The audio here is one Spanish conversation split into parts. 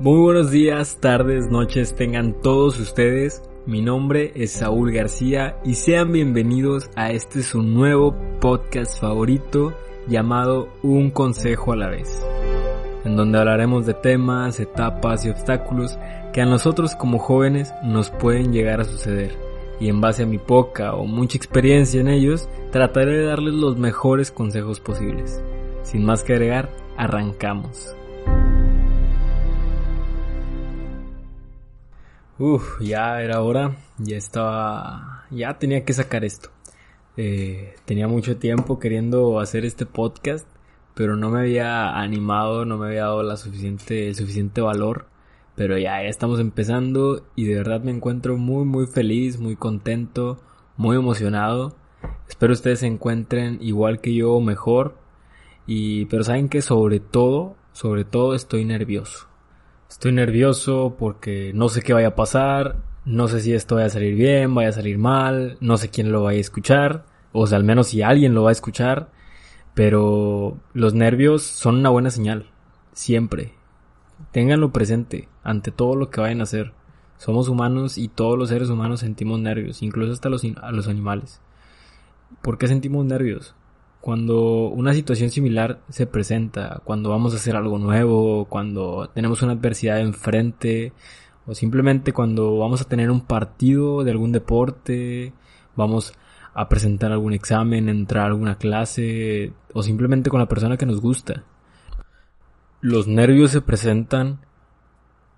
muy buenos días, tardes, noches tengan todos ustedes. Mi nombre es Saúl García y sean bienvenidos a este su nuevo podcast favorito llamado Un Consejo a la vez, en donde hablaremos de temas, etapas y obstáculos que a nosotros como jóvenes nos pueden llegar a suceder. Y en base a mi poca o mucha experiencia en ellos, trataré de darles los mejores consejos posibles. Sin más que agregar, arrancamos. Uf, ya era hora, ya estaba, ya tenía que sacar esto. Eh, tenía mucho tiempo queriendo hacer este podcast, pero no me había animado, no me había dado la suficiente, el suficiente valor. Pero ya, ya estamos empezando y de verdad me encuentro muy, muy feliz, muy contento, muy emocionado. Espero ustedes se encuentren igual que yo mejor y, pero saben que sobre todo, sobre todo estoy nervioso. Estoy nervioso porque no sé qué vaya a pasar, no sé si esto vaya a salir bien, vaya a salir mal, no sé quién lo vaya a escuchar, o sea, al menos si alguien lo va a escuchar, pero los nervios son una buena señal, siempre. Ténganlo presente ante todo lo que vayan a hacer. Somos humanos y todos los seres humanos sentimos nervios, incluso hasta los, a los animales. ¿Por qué sentimos nervios? Cuando una situación similar se presenta, cuando vamos a hacer algo nuevo, cuando tenemos una adversidad enfrente, o simplemente cuando vamos a tener un partido de algún deporte, vamos a presentar algún examen, entrar a alguna clase, o simplemente con la persona que nos gusta. Los nervios se presentan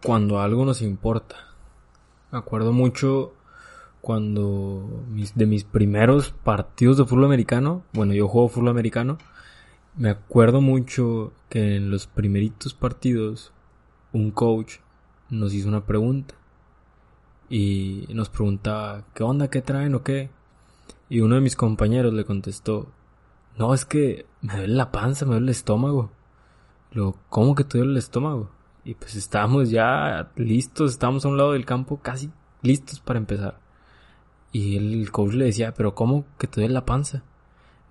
cuando algo nos importa. Me acuerdo mucho cuando mis, de mis primeros partidos de fútbol americano, bueno, yo juego fútbol americano, me acuerdo mucho que en los primeritos partidos un coach nos hizo una pregunta y nos preguntaba, ¿qué onda? ¿Qué traen o qué? Y uno de mis compañeros le contestó, no, es que me duele la panza, me duele el estómago. Lo, ¿cómo que te duele el estómago? Y pues estábamos ya listos, estábamos a un lado del campo casi listos para empezar. Y el coach le decía, pero ¿cómo que te duele la panza?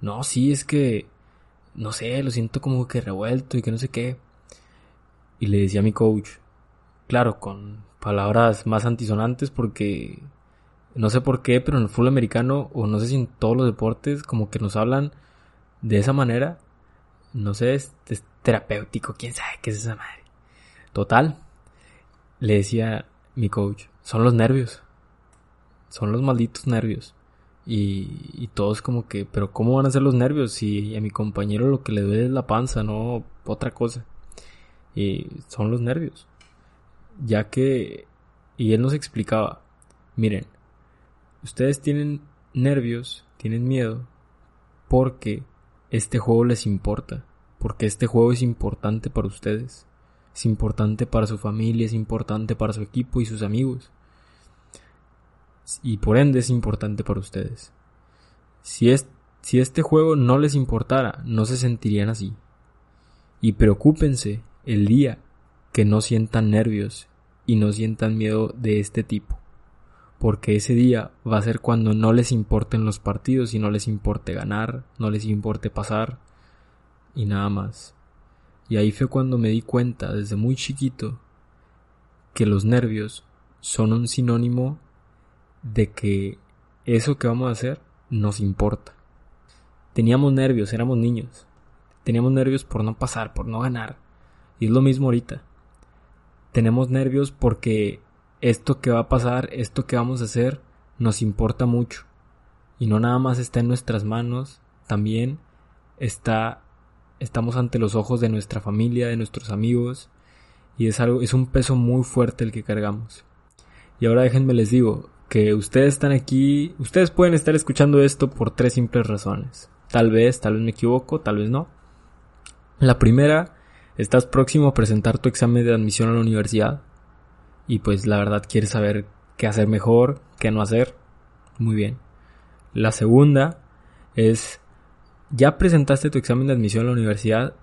No, sí, es que, no sé, lo siento como que revuelto y que no sé qué. Y le decía a mi coach, claro, con palabras más antisonantes porque no sé por qué, pero en el fútbol americano, o no sé si en todos los deportes, como que nos hablan de esa manera. No sé, es, es terapéutico, quién sabe qué es esa madre. Total, le decía mi coach, son los nervios son los malditos nervios. Y, y todos como que, pero ¿cómo van a ser los nervios si a mi compañero lo que le duele es la panza, no otra cosa? Y son los nervios. Ya que, y él nos explicaba, miren, ustedes tienen nervios, tienen miedo, porque este juego les importa, porque este juego es importante para ustedes, es importante para su familia, es importante para su equipo y sus amigos y por ende es importante para ustedes. Si, es, si este juego no les importara, no se sentirían así. Y preocúpense el día que no sientan nervios y no sientan miedo de este tipo. Porque ese día va a ser cuando no les importen los partidos y no les importe ganar, no les importe pasar y nada más. Y ahí fue cuando me di cuenta desde muy chiquito que los nervios son un sinónimo de que eso que vamos a hacer nos importa. Teníamos nervios, éramos niños. Teníamos nervios por no pasar, por no ganar. Y es lo mismo ahorita. Tenemos nervios porque esto que va a pasar, esto que vamos a hacer, nos importa mucho. Y no nada más está en nuestras manos, también está estamos ante los ojos de nuestra familia, de nuestros amigos, y es algo es un peso muy fuerte el que cargamos. Y ahora déjenme les digo, que ustedes están aquí, ustedes pueden estar escuchando esto por tres simples razones. Tal vez, tal vez me equivoco, tal vez no. La primera, estás próximo a presentar tu examen de admisión a la universidad y pues la verdad quieres saber qué hacer mejor, qué no hacer. Muy bien. La segunda es, ya presentaste tu examen de admisión a la universidad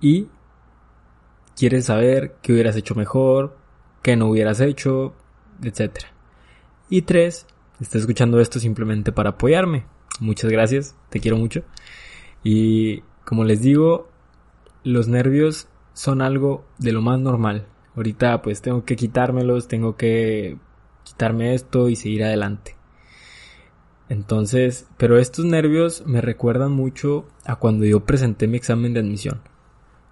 y quieres saber qué hubieras hecho mejor, qué no hubieras hecho, etc. Y tres, estás escuchando esto simplemente para apoyarme. Muchas gracias, te quiero mucho. Y como les digo, los nervios son algo de lo más normal. Ahorita pues tengo que quitármelos, tengo que quitarme esto y seguir adelante. Entonces, pero estos nervios me recuerdan mucho a cuando yo presenté mi examen de admisión.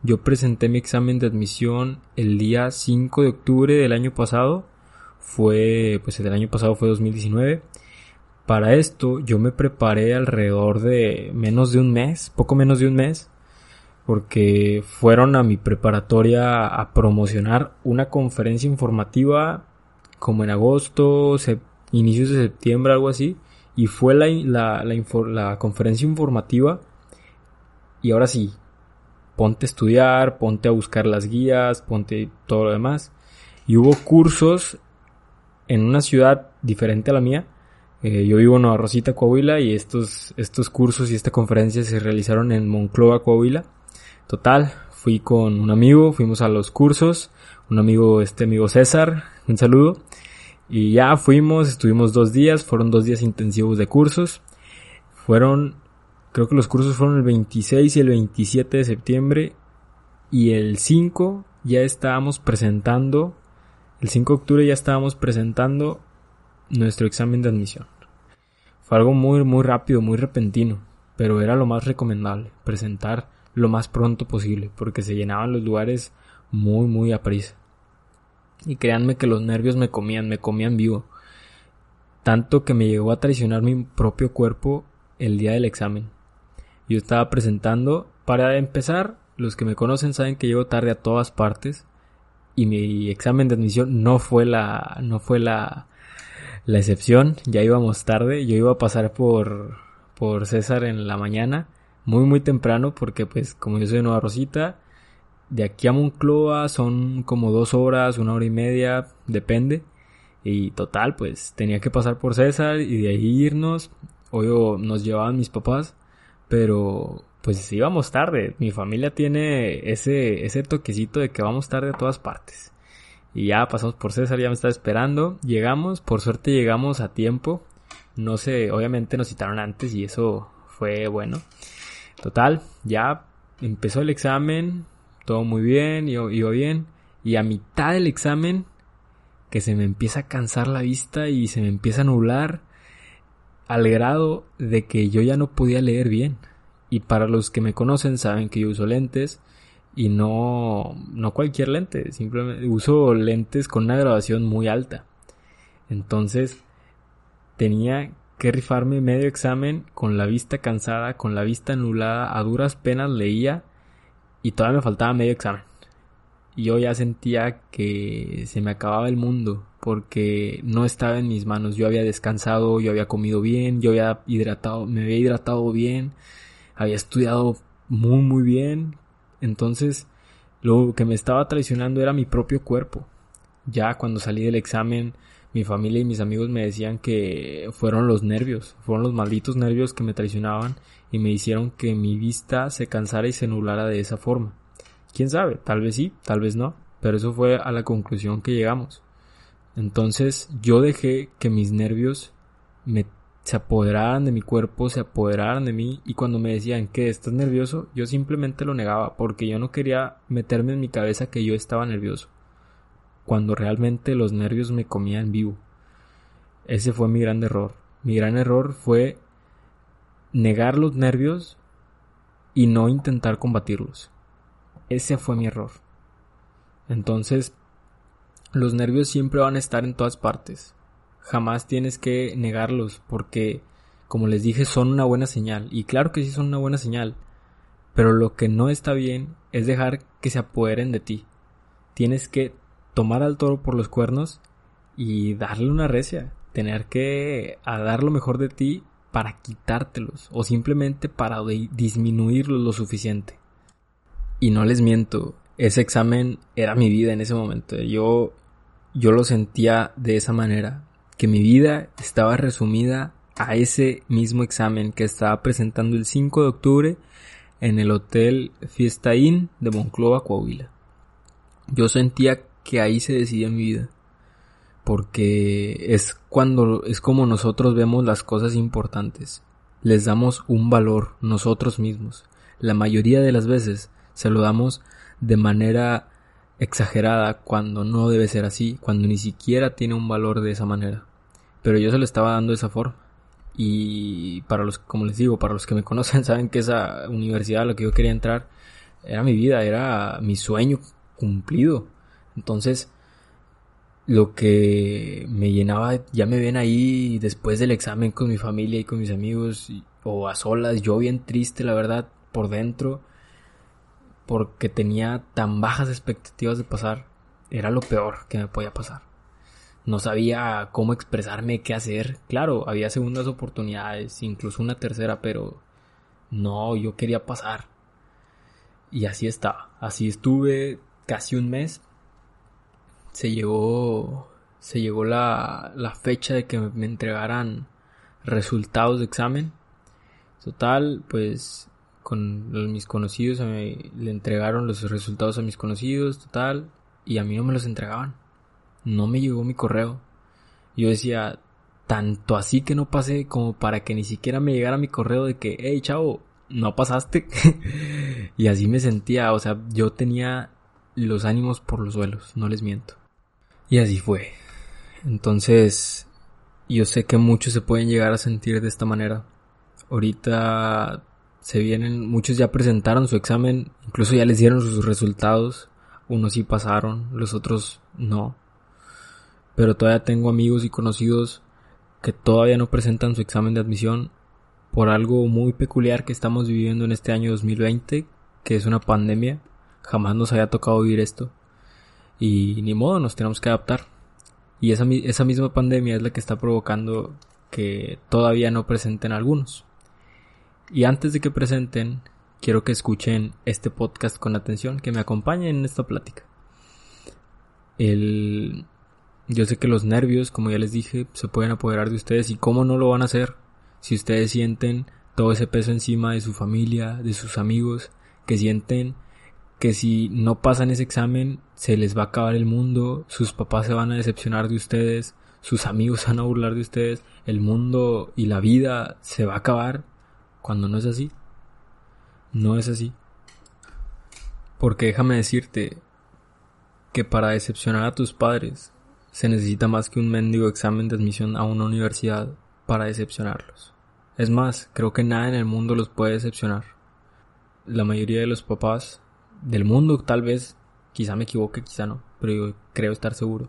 Yo presenté mi examen de admisión el día 5 de octubre del año pasado. Fue, pues el año pasado fue 2019. Para esto yo me preparé alrededor de menos de un mes, poco menos de un mes, porque fueron a mi preparatoria a promocionar una conferencia informativa como en agosto, inicios de septiembre, algo así, y fue la, la, la, conferencia informativa y ahora sí, ponte a estudiar, ponte a buscar las guías, ponte todo lo demás. Y hubo cursos en una ciudad diferente a la mía. Eh, yo vivo en Nueva Rosita, Coahuila, y estos, estos cursos y esta conferencia se realizaron en Monclova, Coahuila. Total, fui con un amigo, fuimos a los cursos, un amigo, este amigo César, un saludo. Y ya fuimos, estuvimos dos días, fueron dos días intensivos de cursos. Fueron, creo que los cursos fueron el 26 y el 27 de septiembre. Y el 5 ya estábamos presentando, el 5 de octubre ya estábamos presentando nuestro examen de admisión. Fue algo muy, muy rápido, muy repentino, pero era lo más recomendable, presentar lo más pronto posible, porque se llenaban los lugares muy, muy a prisa. Y créanme que los nervios me comían, me comían vivo. Tanto que me llegó a traicionar mi propio cuerpo el día del examen. Yo estaba presentando, para empezar, los que me conocen saben que llego tarde a todas partes y mi examen de admisión no fue la no fue la la excepción, ya íbamos tarde, yo iba a pasar por por César en la mañana muy muy temprano porque pues como yo soy de Nueva Rosita, de aquí a Moncloa son como dos horas, una hora y media, depende. Y total, pues tenía que pasar por César y de ahí irnos. Hoy nos llevaban mis papás, pero pues íbamos tarde. Mi familia tiene ese, ese toquecito de que vamos tarde a todas partes. Y ya pasamos por César, ya me estaba esperando. Llegamos, por suerte llegamos a tiempo. No sé, obviamente nos citaron antes y eso fue bueno. Total, ya empezó el examen, todo muy bien, iba, iba bien. Y a mitad del examen, que se me empieza a cansar la vista y se me empieza a nublar, al grado de que yo ya no podía leer bien. Y para los que me conocen saben que yo uso lentes y no, no cualquier lente, simplemente uso lentes con una graduación muy alta. Entonces tenía que rifarme medio examen con la vista cansada, con la vista anulada, a duras penas leía y todavía me faltaba medio examen. Y yo ya sentía que se me acababa el mundo porque no estaba en mis manos. Yo había descansado, yo había comido bien, yo había hidratado, me había hidratado bien, había estudiado muy muy bien. Entonces, lo que me estaba traicionando era mi propio cuerpo. Ya cuando salí del examen, mi familia y mis amigos me decían que fueron los nervios, fueron los malditos nervios que me traicionaban y me hicieron que mi vista se cansara y se nublara de esa forma. Quién sabe, tal vez sí, tal vez no, pero eso fue a la conclusión que llegamos. Entonces yo dejé que mis nervios me se apoderaran de mi cuerpo, se apoderaran de mí y cuando me decían que estás nervioso, yo simplemente lo negaba porque yo no quería meterme en mi cabeza que yo estaba nervioso cuando realmente los nervios me comían vivo. Ese fue mi gran error. Mi gran error fue negar los nervios y no intentar combatirlos. Ese fue mi error. Entonces, los nervios siempre van a estar en todas partes. Jamás tienes que negarlos porque, como les dije, son una buena señal. Y claro que sí son una buena señal. Pero lo que no está bien es dejar que se apoderen de ti. Tienes que tomar al toro por los cuernos y darle una recia. Tener que dar lo mejor de ti para quitártelos o simplemente para disminuirlos lo suficiente. Y no les miento, ese examen era mi vida en ese momento. Yo, yo lo sentía de esa manera, que mi vida estaba resumida a ese mismo examen que estaba presentando el 5 de octubre en el Hotel Fiesta Inn de Monclova, Coahuila. Yo sentía que ahí se decidía mi vida. Porque es cuando es como nosotros vemos las cosas importantes. Les damos un valor nosotros mismos. La mayoría de las veces se lo damos de manera exagerada cuando no debe ser así, cuando ni siquiera tiene un valor de esa manera. Pero yo se lo estaba dando de esa forma. Y para los, como les digo, para los que me conocen, saben que esa universidad a la que yo quería entrar era mi vida, era mi sueño cumplido. Entonces, lo que me llenaba, ya me ven ahí después del examen con mi familia y con mis amigos, o a solas, yo bien triste, la verdad, por dentro, porque tenía tan bajas expectativas de pasar, era lo peor que me podía pasar. No sabía cómo expresarme, qué hacer. Claro, había segundas oportunidades, incluso una tercera, pero no, yo quería pasar. Y así estaba. Así estuve casi un mes. Se llegó, se llegó la, la fecha de que me entregaran resultados de examen. Total, pues con mis conocidos le entregaron los resultados a mis conocidos, total, y a mí no me los entregaban no me llegó mi correo. Yo decía, tanto así que no pasé como para que ni siquiera me llegara mi correo de que, hey chavo, no pasaste. y así me sentía, o sea, yo tenía los ánimos por los suelos, no les miento. Y así fue. Entonces, yo sé que muchos se pueden llegar a sentir de esta manera. Ahorita se vienen, muchos ya presentaron su examen, incluso ya les dieron sus resultados. Unos sí pasaron, los otros no pero todavía tengo amigos y conocidos que todavía no presentan su examen de admisión por algo muy peculiar que estamos viviendo en este año 2020, que es una pandemia. Jamás nos había tocado vivir esto. Y ni modo, nos tenemos que adaptar. Y esa, esa misma pandemia es la que está provocando que todavía no presenten algunos. Y antes de que presenten, quiero que escuchen este podcast con atención, que me acompañen en esta plática. El, yo sé que los nervios, como ya les dije, se pueden apoderar de ustedes y cómo no lo van a hacer si ustedes sienten todo ese peso encima de su familia, de sus amigos, que sienten que si no pasan ese examen se les va a acabar el mundo, sus papás se van a decepcionar de ustedes, sus amigos van a burlar de ustedes, el mundo y la vida se va a acabar cuando no es así. No es así. Porque déjame decirte que para decepcionar a tus padres se necesita más que un mendigo examen de admisión a una universidad para decepcionarlos. Es más, creo que nada en el mundo los puede decepcionar. La mayoría de los papás del mundo, tal vez, quizá me equivoque, quizá no, pero yo creo estar seguro,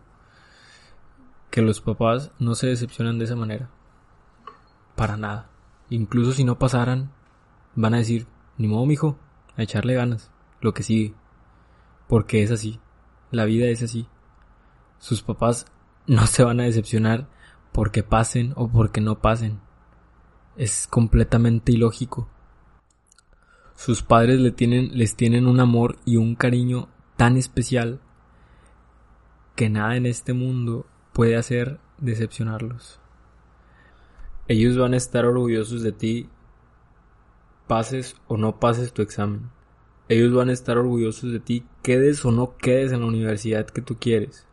que los papás no se decepcionan de esa manera. Para nada. Incluso si no pasaran, van a decir, ni modo, mijo, a echarle ganas, lo que sigue. Porque es así. La vida es así sus papás no se van a decepcionar porque pasen o porque no pasen. Es completamente ilógico. Sus padres les tienen un amor y un cariño tan especial que nada en este mundo puede hacer decepcionarlos. Ellos van a estar orgullosos de ti, pases o no pases tu examen. Ellos van a estar orgullosos de ti, quedes o no quedes en la universidad que tú quieres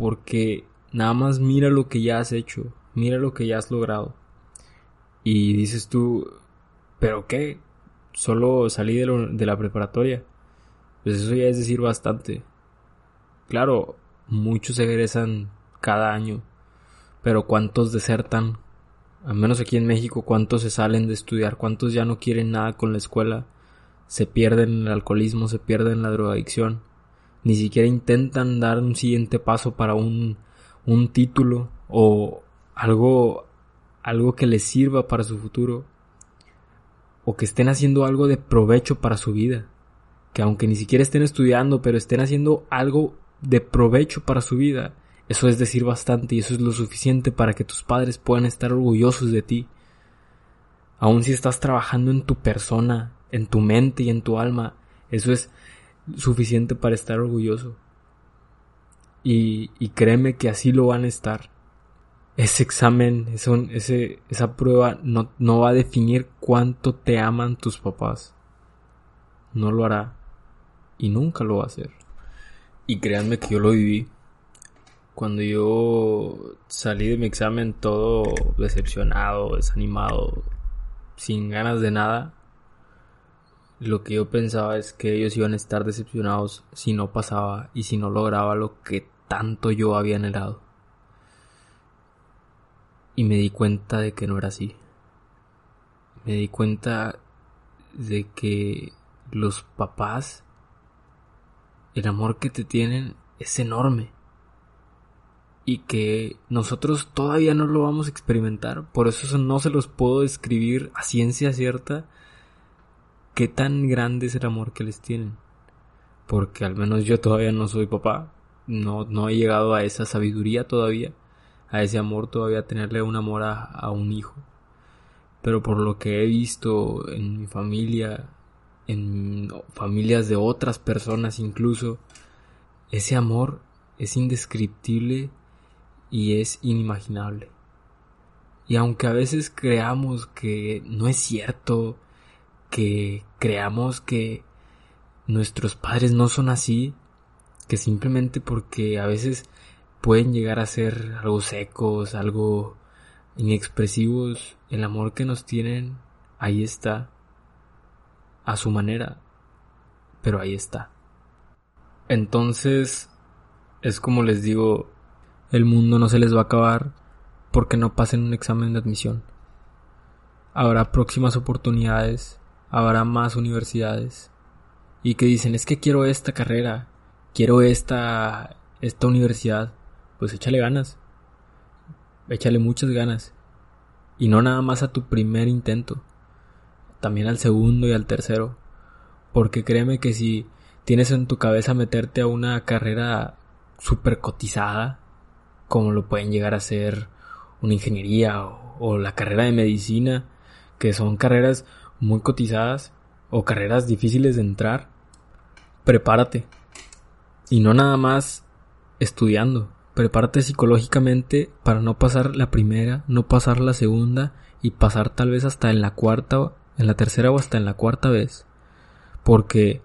porque nada más mira lo que ya has hecho, mira lo que ya has logrado. Y dices tú, ¿pero qué? Solo salí de, de la preparatoria. Pues eso ya es decir bastante. Claro, muchos egresan cada año, pero ¿cuántos desertan? Al menos aquí en México, ¿cuántos se salen de estudiar? ¿Cuántos ya no quieren nada con la escuela? Se pierden en el alcoholismo, se pierden en la drogadicción ni siquiera intentan dar un siguiente paso para un, un título o algo, algo que les sirva para su futuro o que estén haciendo algo de provecho para su vida, que aunque ni siquiera estén estudiando, pero estén haciendo algo de provecho para su vida, eso es decir bastante y eso es lo suficiente para que tus padres puedan estar orgullosos de ti. Aun si estás trabajando en tu persona, en tu mente y en tu alma, eso es suficiente para estar orgulloso. Y, créeme que así lo van a estar. Ese examen, ese, esa prueba no, no va a definir cuánto te aman tus papás. No lo hará. Y nunca lo va a hacer. Y créanme que yo lo viví. Cuando yo salí de mi examen todo decepcionado, desanimado, sin ganas de nada, lo que yo pensaba es que ellos iban a estar decepcionados si no pasaba y si no lograba lo que tanto yo había anhelado. Y me di cuenta de que no era así. Me di cuenta de que los papás, el amor que te tienen es enorme. Y que nosotros todavía no lo vamos a experimentar. Por eso no se los puedo describir a ciencia cierta qué tan grande es el amor que les tienen. Porque al menos yo todavía no soy papá. No, no he llegado a esa sabiduría todavía a ese amor todavía tenerle un amor a, un hijo. Pero por lo que he visto en mi familia, en familias de otras personas incluso, ese amor es indescriptible y es inimaginable. Y aunque a veces creamos que no es cierto, que creamos que nuestros padres no son así, que simplemente porque a veces pueden llegar a ser algo secos, algo inexpresivos, el amor que nos tienen, ahí está, a su manera, pero ahí está. Entonces, es como les digo, el mundo no se les va a acabar porque no pasen un examen de admisión. Habrá próximas oportunidades, habrá más universidades. Y que dicen, es que quiero esta carrera, quiero esta, esta universidad pues échale ganas. Échale muchas ganas. Y no nada más a tu primer intento, también al segundo y al tercero. Porque créeme que si tienes en tu cabeza meterte a una carrera super cotizada, como lo pueden llegar a ser una ingeniería o, la carrera de medicina, que son carreras muy cotizadas o carreras difíciles de entrar, prepárate. Y no nada más estudiando, prepárate psicológicamente para no pasar la primera, no pasar la segunda y pasar tal vez hasta en la cuarta, en la tercera o hasta en la cuarta vez. Porque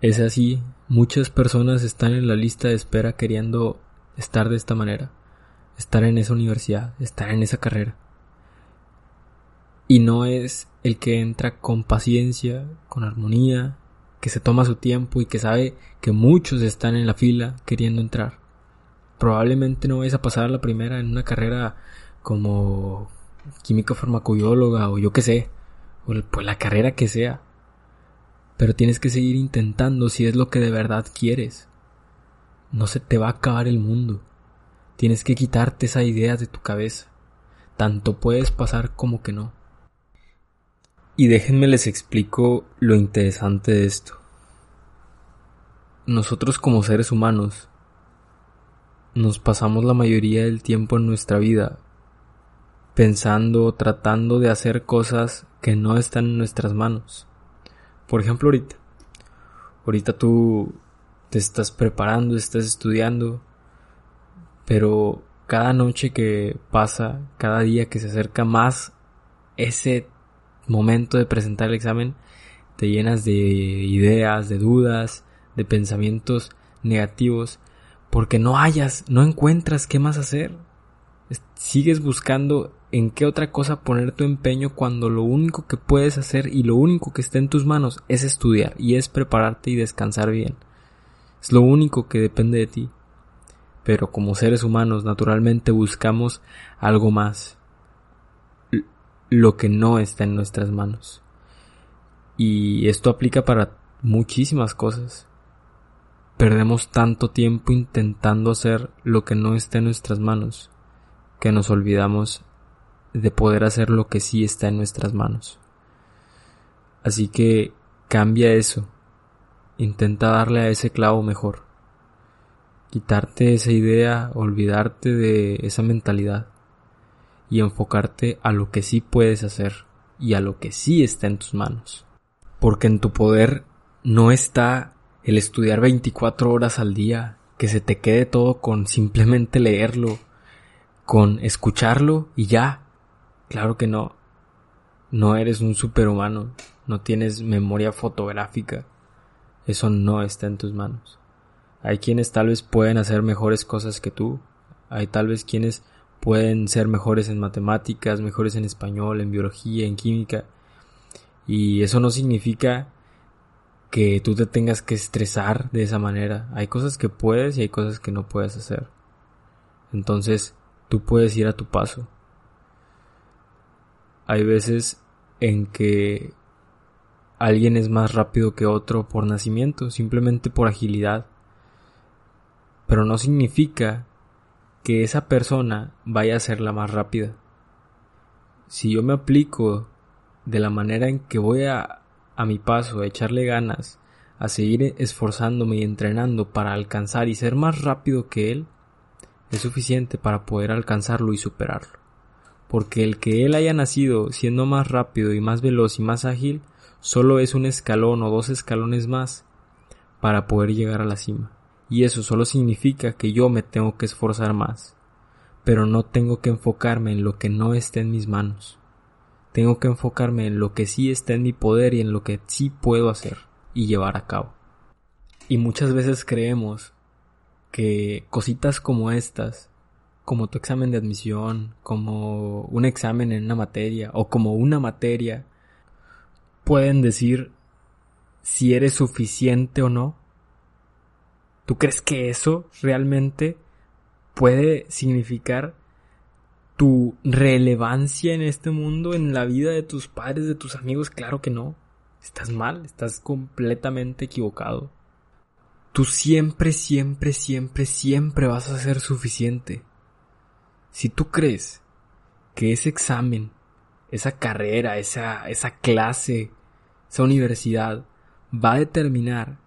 es así, muchas personas están en la lista de espera queriendo estar de esta manera, estar en esa universidad, estar en esa carrera. Y no es el que entra con paciencia, con armonía, que se toma su tiempo y que sabe que muchos están en la fila queriendo entrar probablemente no vayas a pasar a la primera en una carrera como químico farmacobióloga o yo qué sé, o pues la carrera que sea. Pero tienes que seguir intentando si es lo que de verdad quieres. No se te va a acabar el mundo. Tienes que quitarte esa idea de tu cabeza. Tanto puedes pasar como que no. Y déjenme les explico lo interesante de esto. Nosotros como seres humanos nos pasamos la mayoría del tiempo en nuestra vida pensando, tratando de hacer cosas que no están en nuestras manos. Por ejemplo, ahorita. Ahorita tú te estás preparando, estás estudiando, pero cada noche que pasa, cada día que se acerca más ese momento de presentar el examen, te llenas de ideas, de dudas, de pensamientos negativos porque no hayas, no encuentras qué más hacer. Sigues buscando en qué otra cosa poner tu empeño cuando lo único que puedes hacer y lo único que está en tus manos es estudiar y es prepararte y descansar bien. Es lo único que depende de ti. Pero como seres humanos naturalmente buscamos algo más. Lo que no está en nuestras manos. Y esto aplica para muchísimas cosas. Perdemos tanto tiempo intentando hacer lo que no está en nuestras manos, que nos olvidamos de poder hacer lo que sí está en nuestras manos. Así que cambia eso. Intenta darle a ese clavo mejor. Quitarte esa idea, olvidarte de esa mentalidad y enfocarte a lo que sí puedes hacer y a lo que sí está en tus manos. Porque en tu poder no está el estudiar 24 horas al día, que se te quede todo con simplemente leerlo, con escucharlo y ya. Claro que no. No eres un superhumano, no tienes memoria fotográfica. Eso no está en tus manos. Hay quienes tal vez pueden hacer mejores cosas que tú. Hay tal vez quienes pueden ser mejores en matemáticas, mejores en español, en biología, en química. Y eso no significa que tú te tengas que estresar de esa manera. Hay cosas que puedes y hay cosas que no puedes hacer. Entonces, tú puedes ir a tu paso. Hay veces en que alguien es más rápido que otro por nacimiento, simplemente por agilidad. Pero no significa que esa persona vaya a ser la más rápida. Si yo me aplico de la manera en que voy a a mi paso, a echarle ganas, a seguir esforzándome y entrenando para alcanzar y ser más rápido que él, es suficiente para poder alcanzarlo y superarlo. Porque el que él haya nacido siendo más rápido y más veloz y más ágil, solo es un escalón o dos escalones más para poder llegar a la cima. Y eso solo significa que yo me tengo que esforzar más, pero no tengo que enfocarme en lo que no esté en mis manos. Tengo que enfocarme en lo que sí está en mi poder y en lo que sí puedo hacer y llevar a cabo. Y muchas veces creemos que cositas como estas, como tu examen de admisión, como un examen en una materia o como una materia, pueden decir si eres suficiente o no. ¿Tú crees que eso realmente puede significar tu relevancia en este mundo, en la vida de tus padres, de tus amigos, claro que no. Estás mal, estás completamente equivocado. Tú siempre, siempre, siempre, siempre vas a ser suficiente. Si tú crees que ese examen, esa carrera, esa, esa clase, esa universidad va a determinar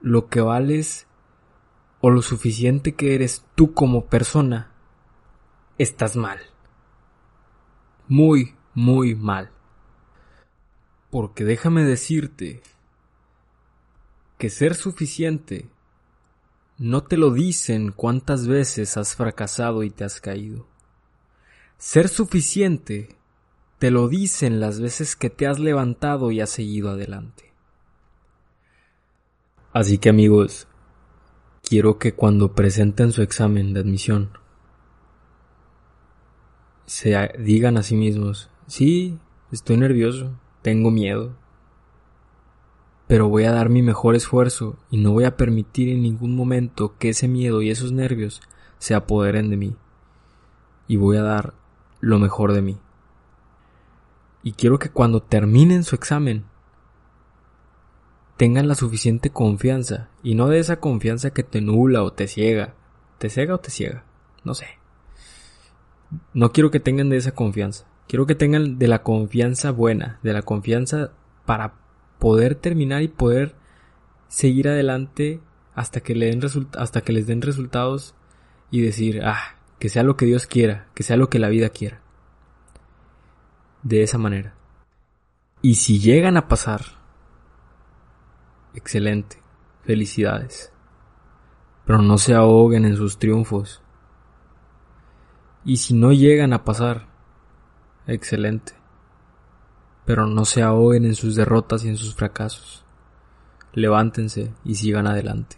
lo que vales o lo suficiente que eres tú como persona, estás mal. Muy, muy mal. Porque déjame decirte que ser suficiente no te lo dicen cuántas veces has fracasado y te has caído. Ser suficiente te lo dicen las veces que te has levantado y has seguido adelante. Así que amigos, quiero que cuando presenten su examen de admisión se digan a sí mismos, sí, estoy nervioso, tengo miedo, pero voy a dar mi mejor esfuerzo y no voy a permitir en ningún momento que ese miedo y esos nervios se apoderen de mí. Y voy a dar lo mejor de mí. Y quiero que cuando terminen su examen tengan la suficiente confianza y no de esa confianza que te nula o te ciega. ¿Te ciega o te ciega? No sé. No quiero que tengan de esa confianza. Quiero que tengan de la confianza buena, de la confianza para poder terminar y poder seguir adelante hasta que, le den hasta que les den resultados y decir, ah, que sea lo que Dios quiera, que sea lo que la vida quiera. De esa manera. Y si llegan a pasar, excelente, felicidades. Pero no se ahoguen en sus triunfos. Y si no llegan a pasar, excelente. Pero no se ahoguen en sus derrotas y en sus fracasos. Levántense y sigan adelante.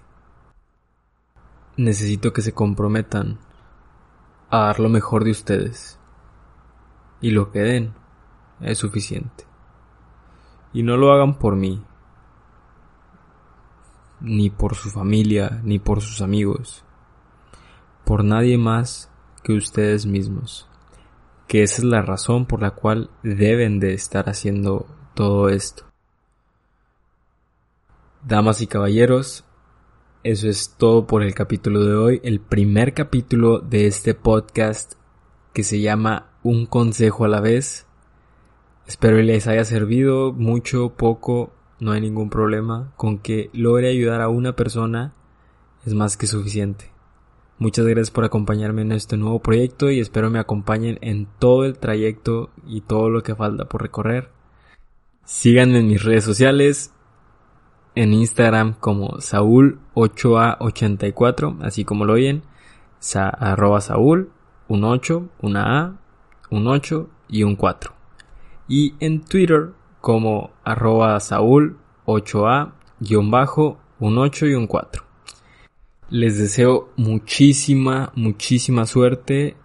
Necesito que se comprometan a dar lo mejor de ustedes. Y lo que den es suficiente. Y no lo hagan por mí, ni por su familia, ni por sus amigos, por nadie más que ustedes mismos, que esa es la razón por la cual deben de estar haciendo todo esto. Damas y caballeros, eso es todo por el capítulo de hoy, el primer capítulo de este podcast que se llama Un consejo a la vez. Espero les haya servido mucho, poco, no hay ningún problema. Con que logre ayudar a una persona es más que suficiente. Muchas gracias por acompañarme en este nuevo proyecto y espero me acompañen en todo el trayecto y todo lo que falta por recorrer. Síganme en mis redes sociales, en Instagram como Saúl8A84, así como lo oyen, arroba Saúl, un 8, una A, un 8 y un 4. Y en Twitter como arroba Saúl 8A guion bajo un 8 y un 4. Les deseo muchísima, muchísima suerte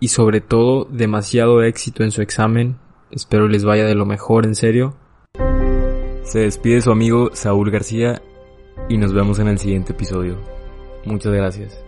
y sobre todo demasiado éxito en su examen. Espero les vaya de lo mejor, en serio. Se despide su amigo Saúl García y nos vemos en el siguiente episodio. Muchas gracias.